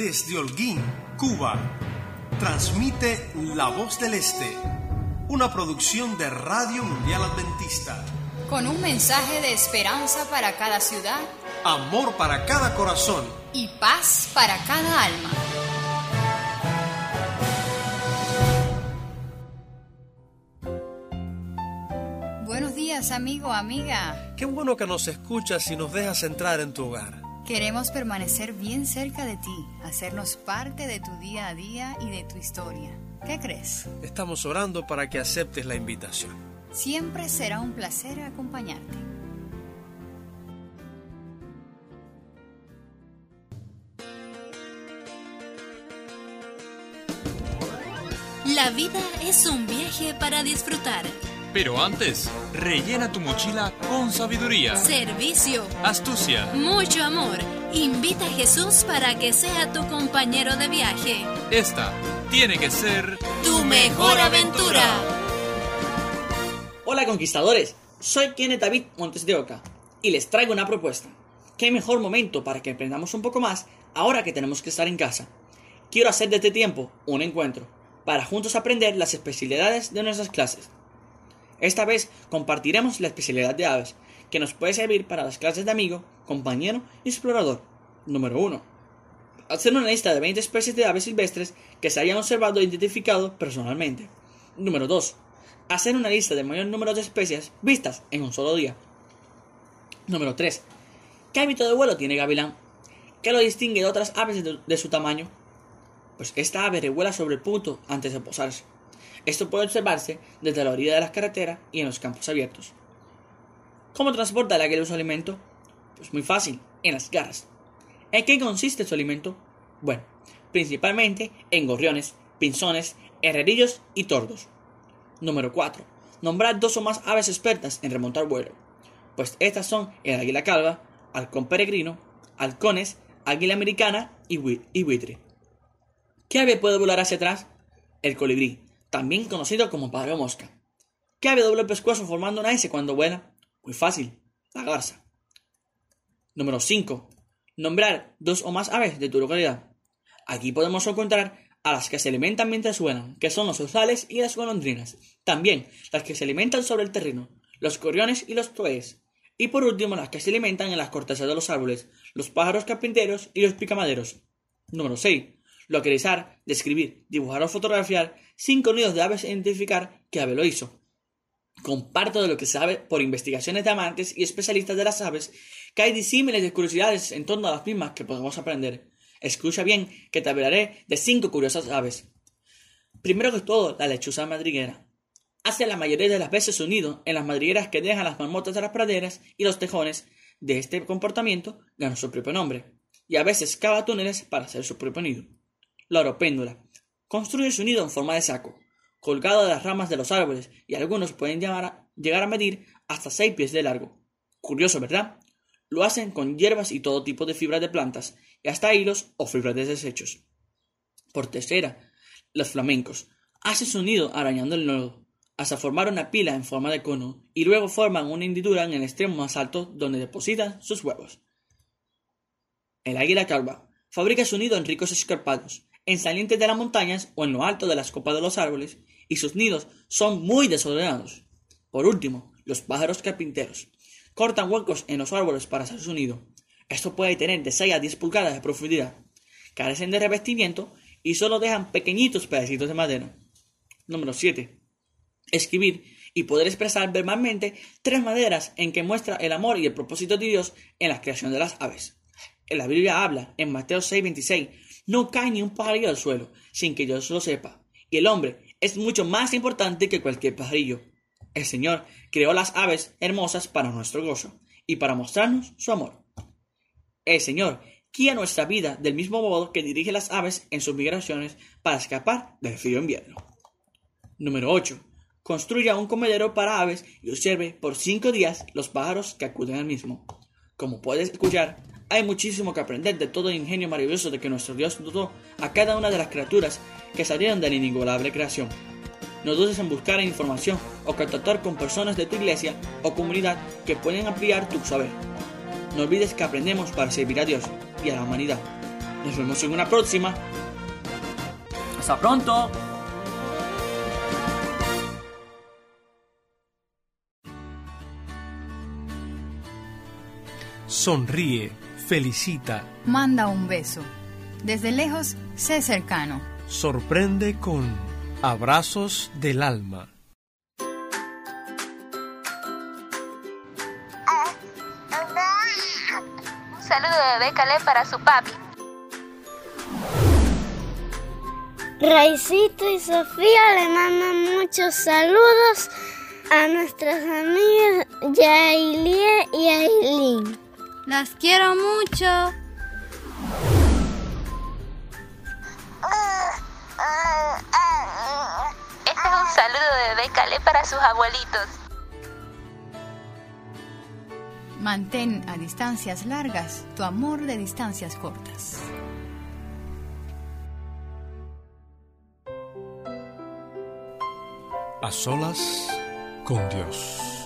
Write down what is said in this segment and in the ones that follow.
desde Holguín, Cuba, transmite La Voz del Este, una producción de Radio Mundial Adventista. Con un mensaje de esperanza para cada ciudad, amor para cada corazón y paz para cada alma. Buenos días, amigo, amiga. Qué bueno que nos escuchas y nos dejas entrar en tu hogar. Queremos permanecer bien cerca de ti, hacernos parte de tu día a día y de tu historia. ¿Qué crees? Estamos orando para que aceptes la invitación. Siempre será un placer acompañarte. La vida es un viaje para disfrutar. Pero antes, rellena tu mochila con sabiduría, Servicio, astucia. mucho amor. Invita a Jesús para que sea tu compañero de viaje. Esta tiene que ser Tu mejor aventura. Hola conquistadores, soy Kenneth David Montes de Oca y les traigo una propuesta. ¿Qué mejor momento para que aprendamos un poco más ahora que tenemos que estar en casa? Quiero hacer de este tiempo un encuentro para juntos aprender las especialidades de nuestras clases. Esta vez compartiremos la especialidad de aves, que nos puede servir para las clases de amigo, compañero y explorador. Número 1. Hacer una lista de 20 especies de aves silvestres que se hayan observado e identificado personalmente. Número 2. Hacer una lista del mayor número de especies vistas en un solo día. Número 3. ¿Qué hábito de vuelo tiene gavilán? ¿Qué lo distingue de otras aves de, de su tamaño? Pues esta ave revuela sobre el punto antes de posarse. Esto puede observarse desde la orilla de las carreteras y en los campos abiertos. ¿Cómo transporta el águila su alimento? Pues muy fácil, en las garras. ¿En qué consiste su alimento? Bueno, principalmente en gorriones, pinzones, herrerillos y tordos. Número 4. Nombrar dos o más aves expertas en remontar vuelo. Pues estas son el águila calva, halcón peregrino, halcones, águila americana y buitre. ¿Qué ave puede volar hacia atrás? El colibrí, también conocido como pájaro mosca. ¿Qué ave doble pescuezo formando una S cuando vuela? Muy fácil, la garza. Número 5. Nombrar dos o más aves de tu localidad. Aquí podemos encontrar a las que se alimentan mientras vuelan, que son los orzales y las golondrinas. También las que se alimentan sobre el terreno, los corriones y los toes. Y por último, las que se alimentan en las cortezas de los árboles, los pájaros carpinteros y los picamaderos. Número 6. Localizar, describir, dibujar o fotografiar cinco nidos de aves e identificar qué ave lo hizo. Comparto de lo que se sabe por investigaciones de amantes y especialistas de las aves que hay disímiles de curiosidades en torno a las mismas que podemos aprender. Escucha bien que te hablaré de cinco curiosas aves. Primero que todo, la lechuza madriguera. Hace la mayoría de las veces su nido en las madrigueras que dejan las marmotas de las praderas y los tejones. De este comportamiento gana su propio nombre, y a veces cava túneles para hacer su propio nido. La oropéndula. Construye su nido en forma de saco, colgado de las ramas de los árboles, y algunos pueden llegar a, medir hasta 6 pies de largo. Curioso, ¿verdad? Lo hacen con hierbas y todo tipo de fibras de plantas, y hasta hilos o fibras de desechos. Por tercera, los flamencos. Hacen su nido arañando el nodo, hasta formar una pila en forma de cono, y luego forman una hendidura en el extremo más alto donde depositan sus huevos. El águila calva fabrica su nido en ricos escarpados, en salientes de las montañas o en lo alto de las copas de los árboles, y sus nidos son muy desordenados. Por último, los pájaros carpinteros cortan huecos en los árboles para hacer su nido. Esto puede tener de 6 a 10 pulgadas de profundidad. Carecen de revestimiento y solo dejan pequeñitos pedacitos de madera. Número 7. Escribir y poder expresar verbalmente tres maneras en que muestra el amor y el propósito de Dios en la creación de las aves. En la Biblia habla, en Mateo 6:26, no cae ni un pajarillo al suelo sin que Dios lo sepa. Y el hombre es mucho más importante que cualquier pajarillo. El Señor creó las aves hermosas para nuestro gozo y para mostrarnos su amor. El Señor guía nuestra vida del mismo modo que dirige las aves en sus migraciones para escapar del frío invierno. Número 8. Construya un comedero para aves y observe por cinco días los pájaros que acuden al mismo. Como puedes escuchar, hay muchísimo que aprender de todo el ingenio maravilloso de que nuestro Dios dotó a cada una de las criaturas que salieron de la inigualable creación. No dudes en buscar información o contactar con personas de tu iglesia o comunidad que pueden ampliar tu saber. No olvides que aprendemos para servir a Dios y a la humanidad. Nos vemos en una próxima. Hasta pronto. Sonríe, felicita, Manda un beso. Desde lejos, sé cercano. sorprende con abrazos del alma. Un saludo de bebé Caleb para su papi. Raicito y Sofía le mandan muchos saludos a nuestras amigas Yailie y Aileen. Las quiero mucho. Este es un saludo de bebé Caleb para sus abuelitos. Mantén a distancias largas tu amor de distancias cortas. A solas con Dios.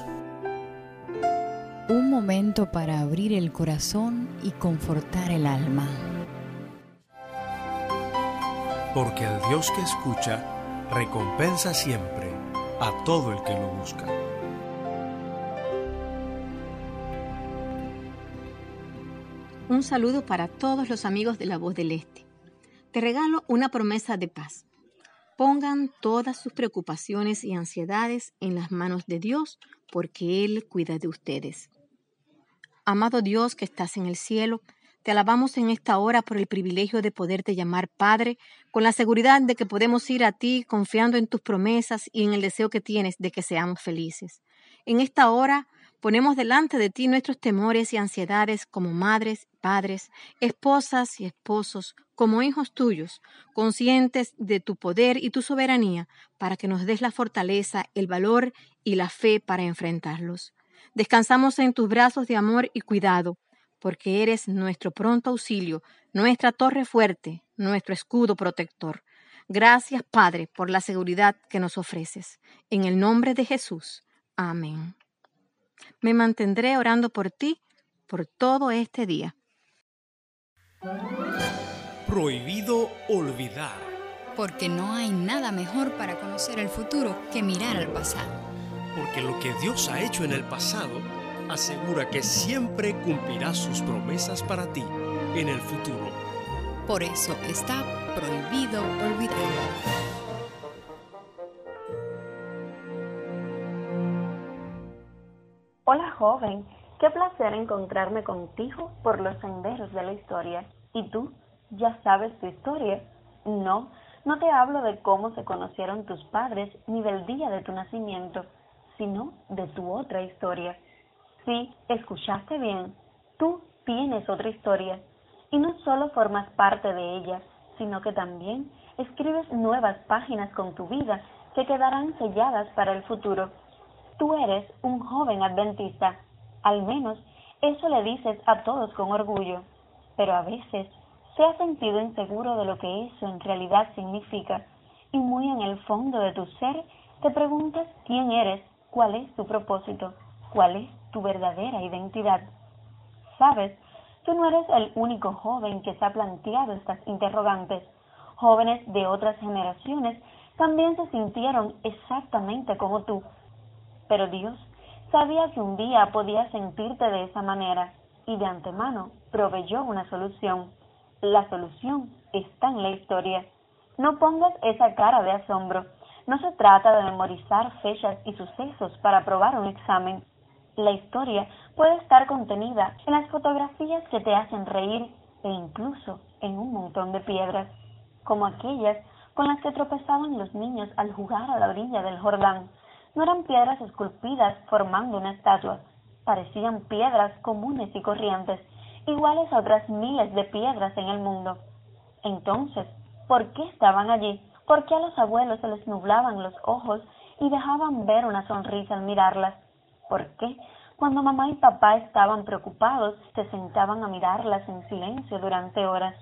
Un momento para abrir el corazón y confortar el alma. Porque el Dios que escucha recompensa siempre a todo el que lo busca. Un saludo para todos los amigos de La Voz del Este. Te regalo una promesa de paz. Pongan todas sus preocupaciones y ansiedades en las manos de Dios, porque Él cuida de ustedes. Amado Dios que estás en el cielo, te alabamos en esta hora por el privilegio de poderte llamar Padre, con la seguridad de que podemos ir a ti confiando en tus promesas y en el deseo que tienes de que seamos felices. En esta hora ponemos delante de ti nuestros temores y ansiedades como madres, padres, esposas y esposos, como hijos tuyos, conscientes de tu poder y tu soberanía, para que nos des la fortaleza, el valor y la fe para enfrentarlos. Descansamos en tus brazos de amor y cuidado, porque eres nuestro pronto auxilio, nuestra torre fuerte, nuestro escudo protector. Gracias, Padre, por la seguridad que nos ofreces. En el nombre de Jesús. Amén. Me mantendré orando por ti por todo este día. Prohibido olvidar. Porque no hay nada mejor para conocer el futuro que mirar al pasado. Porque lo que Dios ha hecho en el pasado asegura que siempre cumplirá sus promesas para ti en el futuro. Por eso está prohibido olvidar. Hola joven, qué placer encontrarme contigo por los senderos de la historia. ¿Y tú? ¿Ya sabes tu historia? No, no te hablo de cómo se conocieron tus padres ni del día de tu nacimiento, sino de tu otra historia. Sí, escuchaste bien, tú tienes otra historia y no solo formas parte de ella, sino que también escribes nuevas páginas con tu vida que quedarán selladas para el futuro. Tú eres un joven adventista, al menos eso le dices a todos con orgullo, pero a veces se ha sentido inseguro de lo que eso en realidad significa y muy en el fondo de tu ser te preguntas quién eres, cuál es tu propósito, cuál es tu verdadera identidad. Sabes, tú no eres el único joven que se ha planteado estas interrogantes. Jóvenes de otras generaciones también se sintieron exactamente como tú. Pero Dios sabía que un día podías sentirte de esa manera y de antemano proveyó una solución. La solución está en la historia. No pongas esa cara de asombro. No se trata de memorizar fechas y sucesos para aprobar un examen. La historia puede estar contenida en las fotografías que te hacen reír e incluso en un montón de piedras, como aquellas con las que tropezaban los niños al jugar a la orilla del Jordán. No eran piedras esculpidas formando una estatua, parecían piedras comunes y corrientes, iguales a otras miles de piedras en el mundo. Entonces, ¿por qué estaban allí? ¿Por qué a los abuelos se les nublaban los ojos y dejaban ver una sonrisa al mirarlas? ¿Por qué? Cuando mamá y papá estaban preocupados, se sentaban a mirarlas en silencio durante horas.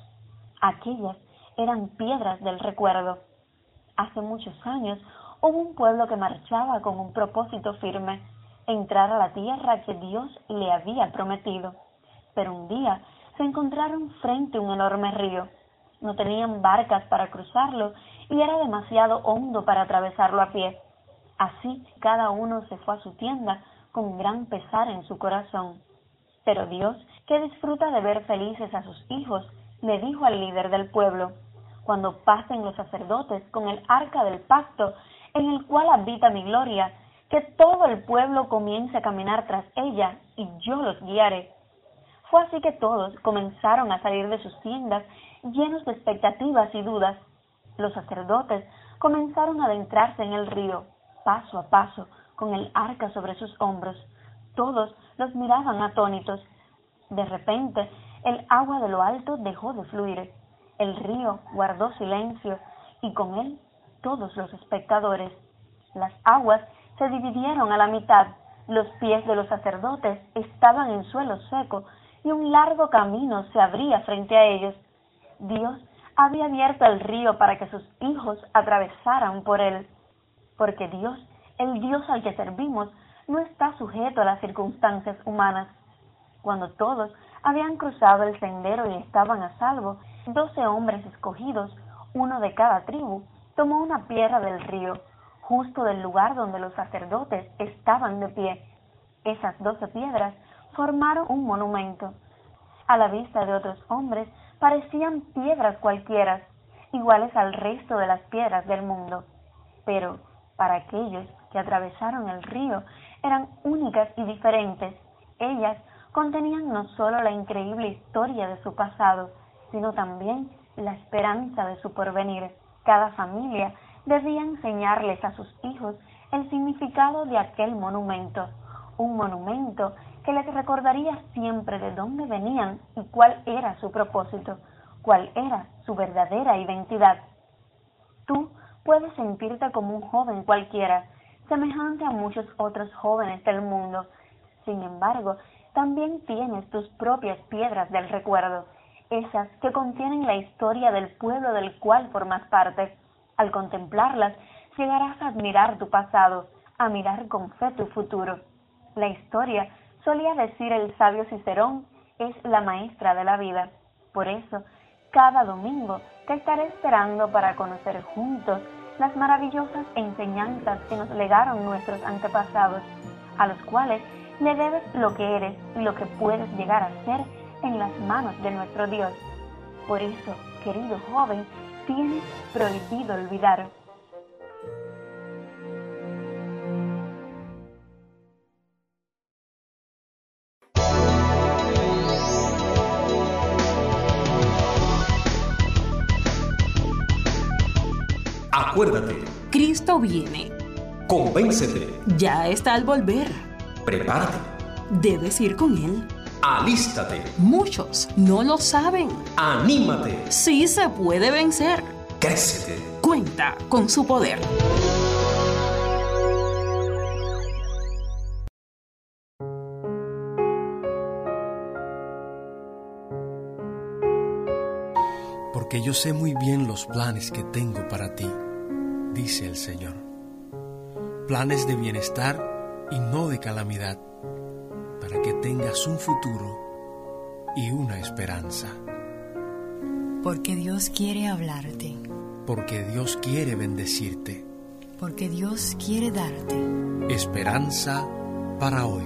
Aquellas eran piedras del recuerdo. Hace muchos años hubo un pueblo que marchaba con un propósito firme, entrar a la tierra que Dios le había prometido. Pero un día se encontraron frente a un enorme río. No tenían barcas para cruzarlo y era demasiado hondo para atravesarlo a pie. Así cada uno se fue a su tienda con gran pesar en su corazón. Pero Dios, que disfruta de ver felices a sus hijos, le dijo al líder del pueblo, cuando pasen los sacerdotes con el arca del pacto, en el cual habita mi gloria, que todo el pueblo comience a caminar tras ella, y yo los guiaré. Fue así que todos comenzaron a salir de sus tiendas llenos de expectativas y dudas. Los sacerdotes comenzaron a adentrarse en el río, paso a paso, con el arca sobre sus hombros. Todos los miraban atónitos. De repente, el agua de lo alto dejó de fluir. El río guardó silencio y con él todos los espectadores. Las aguas se dividieron a la mitad. Los pies de los sacerdotes estaban en suelo seco y un largo camino se abría frente a ellos. Dios había abierto el río para que sus hijos atravesaran por él, porque Dios, el Dios al que servimos, no está sujeto a las circunstancias humanas. Cuando todos habían cruzado el sendero y estaban a salvo, doce hombres escogidos, uno de cada tribu, tomó una piedra del río, justo del lugar donde los sacerdotes estaban de pie. Esas doce piedras formaron un monumento. A la vista de otros hombres parecían piedras cualquiera, iguales al resto de las piedras del mundo. Pero para aquellos que atravesaron el río eran únicas y diferentes. Ellas contenían no solo la increíble historia de su pasado, sino también la esperanza de su porvenir. Cada familia debía enseñarles a sus hijos el significado de aquel monumento, un monumento que les recordaría siempre de dónde venían y cuál era su propósito, cuál era su verdadera identidad. Tú puedes sentirte como un joven cualquiera, semejante a muchos otros jóvenes del mundo. Sin embargo, también tienes tus propias piedras del recuerdo, esas que contienen la historia del pueblo del cual formas parte. Al contemplarlas, llegarás a admirar tu pasado, a mirar con fe tu futuro. La historia, solía decir el sabio Cicerón, es la maestra de la vida. Por eso, cada domingo te estaré esperando para conocer juntos las maravillosas enseñanzas que nos legaron nuestros antepasados, a los cuales le debes lo que eres y lo que puedes llegar a ser en las manos de nuestro Dios. Por eso, querido joven, tienes prohibido olvidar. Acuérdate. Cristo viene. Convéncete. Ya está al volver. Prepárate. Debes ir con Él. Alístate. Muchos no lo saben. Anímate. Sí se puede vencer. Crécete. Cuenta con su poder. Porque yo sé muy bien los planes que tengo para ti, dice el Señor. Planes de bienestar y no de calamidad, para que tengas un futuro y una esperanza. Porque Dios quiere hablarte. Porque Dios quiere bendecirte. Porque Dios quiere darte esperanza para hoy.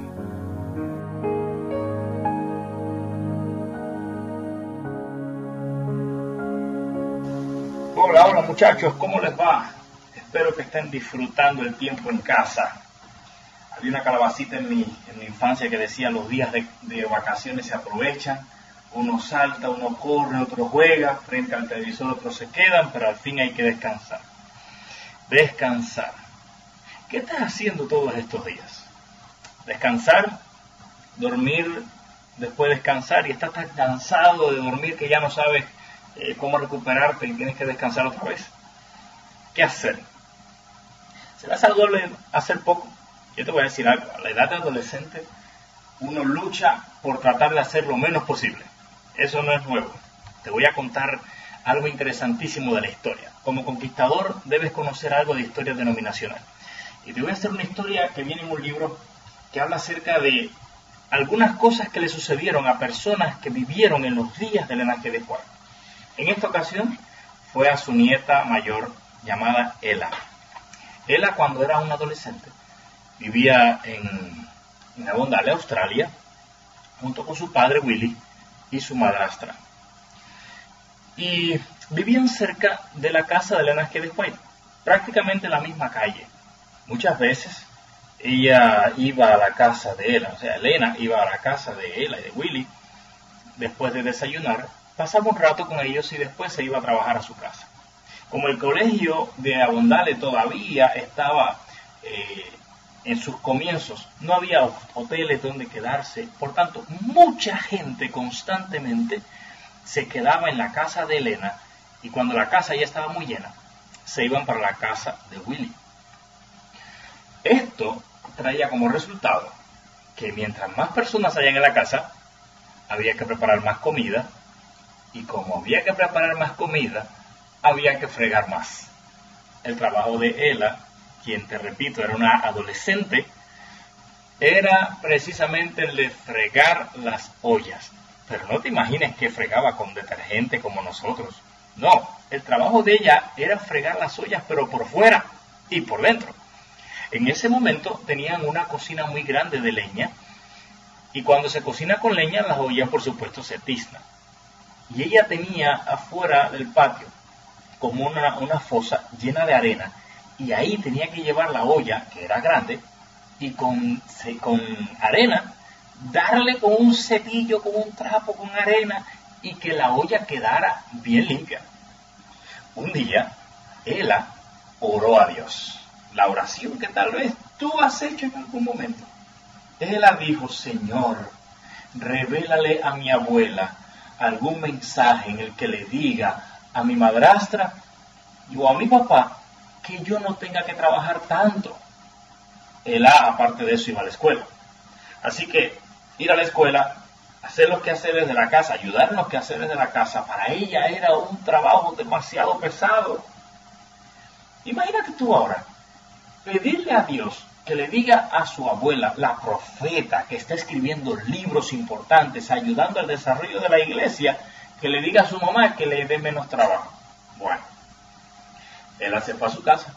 Hola, hola muchachos, ¿cómo les va? Espero que estén disfrutando el tiempo en casa. Había una calabacita en mi, infancia que decía los días de, de vacaciones se aprovechan, uno salta, uno corre, otro juega, frente al televisor otros se quedan, pero al fin hay que descansar. Descansar. ¿Qué estás haciendo todos estos días? Descansar, dormir, después descansar y estás tan cansado de dormir que ya no sabes eh, cómo recuperarte y tienes que descansar otra vez. ¿Qué hacer? ¿Será saludable hacer poco? Yo te voy a decir algo, a la edad de adolescente uno lucha por tratar de hacer lo menos posible. Eso no es nuevo. Te voy a contar algo interesantísimo de la historia. Como conquistador debes conocer algo de historia denominacional. Y te voy a hacer una historia que viene en un libro que habla acerca de algunas cosas que le sucedieron a personas que vivieron en los días del G. de Juan. En esta ocasión fue a su nieta mayor llamada Ella. Ella cuando era un adolescente vivía en, en Australia, junto con su padre Willy y su madrastra. Y vivían cerca de la casa de Elena de White, prácticamente en la misma calle. Muchas veces ella iba a la casa de Ella, o sea, Elena iba a la casa de ella y de Willy después de desayunar, pasaba un rato con ellos y después se iba a trabajar a su casa. Como el colegio de Avondale todavía estaba eh, en sus comienzos, no había hoteles donde quedarse, por tanto, mucha gente constantemente se quedaba en la casa de Elena y cuando la casa ya estaba muy llena, se iban para la casa de Willy. Esto traía como resultado que mientras más personas hayan en la casa, había que preparar más comida y como había que preparar más comida, había que fregar más. El trabajo de Ella, quien te repito era una adolescente, era precisamente el de fregar las ollas. Pero no te imagines que fregaba con detergente como nosotros. No, el trabajo de ella era fregar las ollas pero por fuera y por dentro. En ese momento tenían una cocina muy grande de leña y cuando se cocina con leña las ollas por supuesto se tiznan. Y ella tenía afuera del patio como una, una fosa llena de arena y ahí tenía que llevar la olla, que era grande, y con, con arena darle con un cepillo, con un trapo, con arena y que la olla quedara bien limpia. Un día, ella oró a Dios. La oración que tal vez tú has hecho en algún momento. Ella dijo, Señor, revélale a mi abuela algún mensaje en el que le diga a mi madrastra o a mi papá que yo no tenga que trabajar tanto. Ella, aparte de eso, iba a la escuela. Así que ir a la escuela, hacer los quehaceres de la casa, ayudar en los quehaceres de la casa, para ella era un trabajo demasiado pesado. Imagínate tú ahora, pedirle a Dios que le diga a su abuela, la profeta, que está escribiendo libros importantes, ayudando al desarrollo de la iglesia, que le diga a su mamá que le dé menos trabajo. Bueno, él se fue a su casa.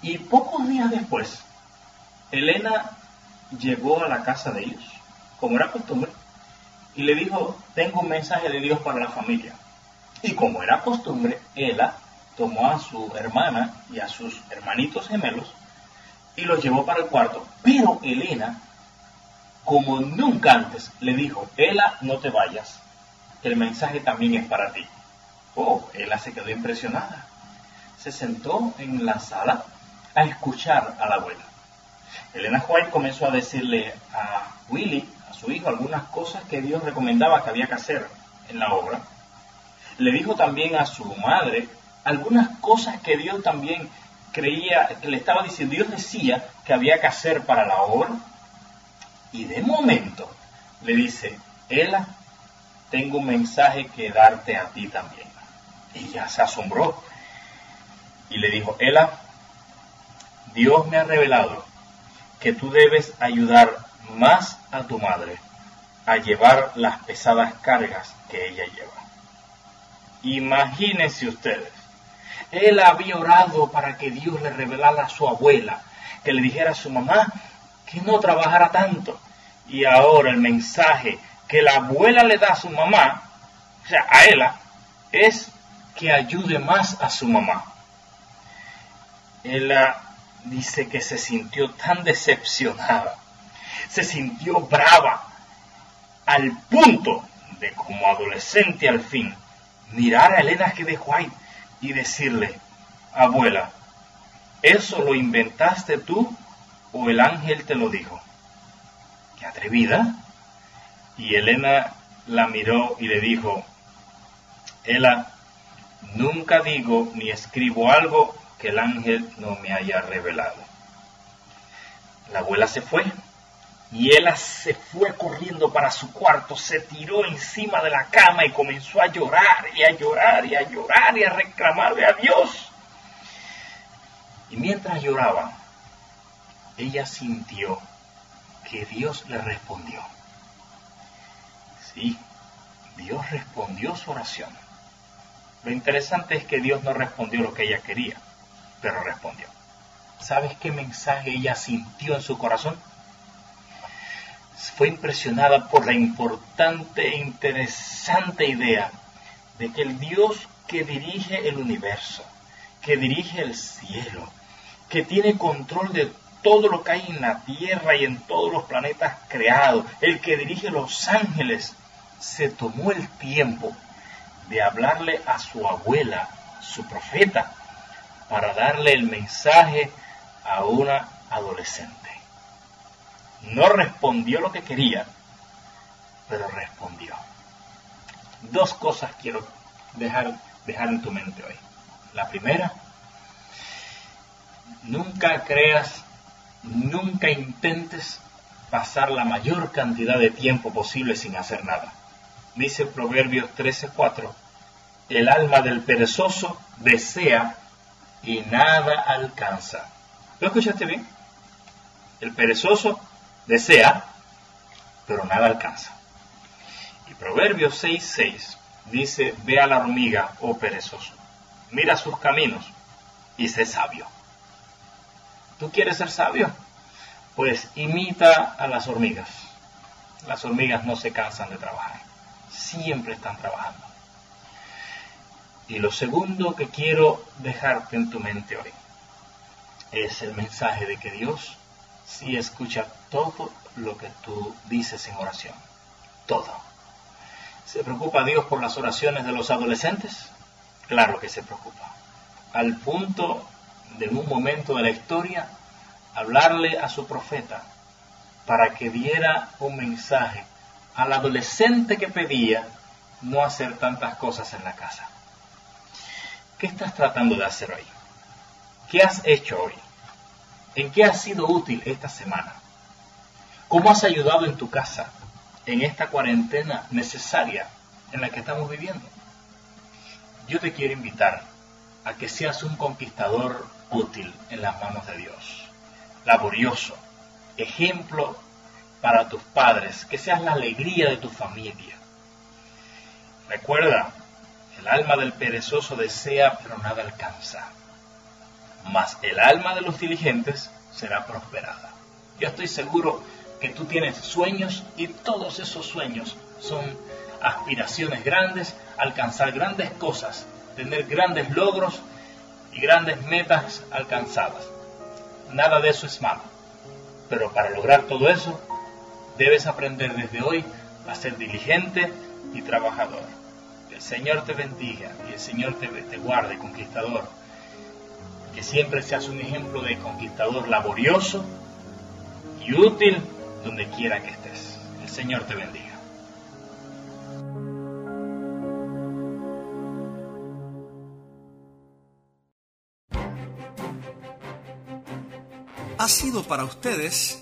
Y pocos días después, Elena llegó a la casa de ellos, como era costumbre, y le dijo, tengo un mensaje de Dios para la familia. Y como era costumbre, ella tomó a su hermana y a sus hermanitos gemelos y los llevó para el cuarto. Pero Elena, como nunca antes, le dijo, Ela, no te vayas, el mensaje también es para ti. Oh, Ela se quedó impresionada. Se sentó en la sala a escuchar a la abuela. Elena White comenzó a decirle a Willy, a su hijo, algunas cosas que Dios recomendaba que había que hacer en la obra. Le dijo también a su madre algunas cosas que Dios también creía, que le estaba diciendo, Dios decía que había que hacer para la obra. Y de momento le dice, Ela, tengo un mensaje que darte a ti también. Ya se asombró. Y le dijo, Ela, Dios me ha revelado que tú debes ayudar más a tu madre a llevar las pesadas cargas que ella lleva. Imagínense ustedes, él había orado para que Dios le revelara a su abuela, que le dijera a su mamá que no trabajara tanto. Y ahora el mensaje que la abuela le da a su mamá, o sea, a ella, es que ayude más a su mamá. Ella dice que se sintió tan decepcionada, se sintió brava, al punto de como adolescente al fin, mirar a Elena que de White y decirle, abuela, ¿eso lo inventaste tú o el ángel te lo dijo? ¡Qué atrevida! Y Elena la miró y le dijo, Ela, nunca digo ni escribo algo que el ángel no me haya revelado. La abuela se fue y ella se fue corriendo para su cuarto, se tiró encima de la cama y comenzó a llorar y a llorar y a llorar y a reclamarle a Dios. Y mientras lloraba, ella sintió que Dios le respondió. Sí, Dios respondió su oración. Lo interesante es que Dios no respondió lo que ella quería, pero respondió. ¿Sabes qué mensaje ella sintió en su corazón? Fue impresionada por la importante e interesante idea de que el Dios que dirige el universo, que dirige el cielo, que tiene control de todo lo que hay en la tierra y en todos los planetas creados, el que dirige los ángeles, se tomó el tiempo de hablarle a su abuela, su profeta, para darle el mensaje a una adolescente. No respondió lo que quería, pero respondió. Dos cosas quiero dejar, dejar en tu mente hoy. La primera, nunca creas, nunca intentes pasar la mayor cantidad de tiempo posible sin hacer nada. Dice Proverbios 13:4, el alma del perezoso desea y nada alcanza. ¿Lo escuchaste bien? El perezoso desea, pero nada alcanza. Y Proverbios 6:6 dice, ve a la hormiga, oh perezoso, mira sus caminos y sé sabio. ¿Tú quieres ser sabio? Pues imita a las hormigas. Las hormigas no se cansan de trabajar, siempre están trabajando. Y lo segundo que quiero dejarte en tu mente hoy es el mensaje de que Dios sí escucha todo lo que tú dices en oración. Todo. ¿Se preocupa Dios por las oraciones de los adolescentes? Claro que se preocupa. Al punto de en un momento de la historia hablarle a su profeta para que diera un mensaje al adolescente que pedía no hacer tantas cosas en la casa. ¿Qué estás tratando de hacer hoy? ¿Qué has hecho hoy? ¿En qué has sido útil esta semana? ¿Cómo has ayudado en tu casa en esta cuarentena necesaria en la que estamos viviendo? Yo te quiero invitar a que seas un conquistador útil en las manos de Dios, laborioso, ejemplo para tus padres, que seas la alegría de tu familia. Recuerda, el alma del perezoso desea, pero nada alcanza. Mas el alma de los diligentes será prosperada. Yo estoy seguro que tú tienes sueños y todos esos sueños son aspiraciones grandes, alcanzar grandes cosas, tener grandes logros y grandes metas alcanzadas. Nada de eso es malo. Pero para lograr todo eso, debes aprender desde hoy a ser diligente y trabajador. El Señor te bendiga y el Señor te, te guarde, conquistador. Que siempre seas un ejemplo de conquistador laborioso y útil donde quiera que estés. El Señor te bendiga. Ha sido para ustedes